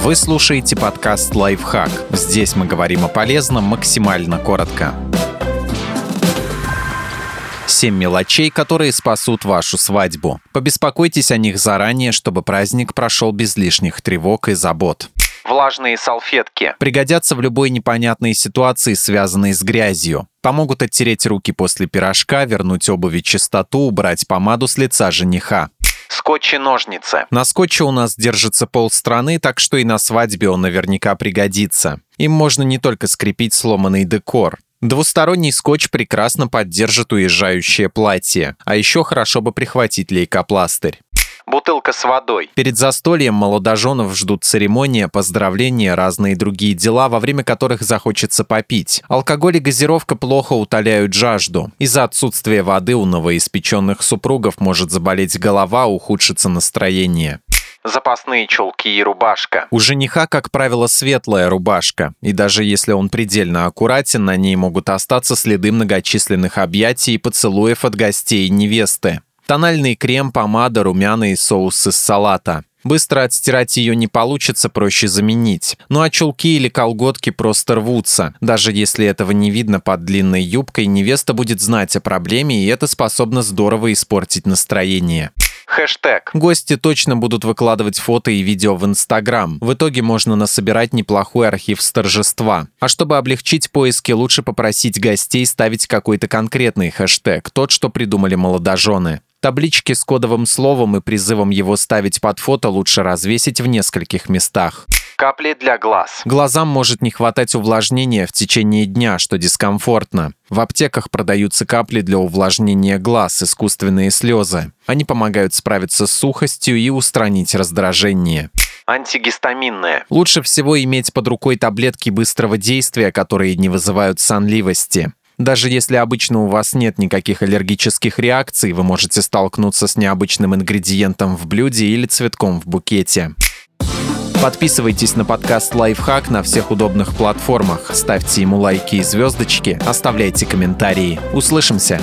Вы слушаете подкаст «Лайфхак». Здесь мы говорим о полезном максимально коротко. Семь мелочей, которые спасут вашу свадьбу. Побеспокойтесь о них заранее, чтобы праздник прошел без лишних тревог и забот. Влажные салфетки пригодятся в любой непонятной ситуации, связанной с грязью. Помогут оттереть руки после пирожка, вернуть обуви чистоту, убрать помаду с лица жениха. Скотч и ножницы. На скотче у нас держится полстраны, так что и на свадьбе он наверняка пригодится. Им можно не только скрепить сломанный декор. Двусторонний скотч прекрасно поддержит уезжающее платье, а еще хорошо бы прихватить лейкопластырь бутылка с водой. Перед застольем молодоженов ждут церемония, поздравления, разные другие дела, во время которых захочется попить. Алкоголь и газировка плохо утоляют жажду. Из-за отсутствия воды у новоиспеченных супругов может заболеть голова, ухудшится настроение запасные чулки и рубашка. У жениха, как правило, светлая рубашка, и даже если он предельно аккуратен, на ней могут остаться следы многочисленных объятий и поцелуев от гостей и невесты. Тональный крем, помада, румяна и соус из салата. Быстро отстирать ее не получится, проще заменить. Ну а чулки или колготки просто рвутся. Даже если этого не видно под длинной юбкой, невеста будет знать о проблеме, и это способно здорово испортить настроение. Хэштег. Гости точно будут выкладывать фото и видео в Инстаграм. В итоге можно насобирать неплохой архив с торжества. А чтобы облегчить поиски, лучше попросить гостей ставить какой-то конкретный хэштег, тот, что придумали молодожены. Таблички с кодовым словом и призывом его ставить под фото лучше развесить в нескольких местах. Капли для глаз. Глазам может не хватать увлажнения в течение дня, что дискомфортно. В аптеках продаются капли для увлажнения глаз, искусственные слезы. Они помогают справиться с сухостью и устранить раздражение антигистаминные. Лучше всего иметь под рукой таблетки быстрого действия, которые не вызывают сонливости. Даже если обычно у вас нет никаких аллергических реакций, вы можете столкнуться с необычным ингредиентом в блюде или цветком в букете. Подписывайтесь на подкаст «Лайфхак» на всех удобных платформах, ставьте ему лайки и звездочки, оставляйте комментарии. Услышимся!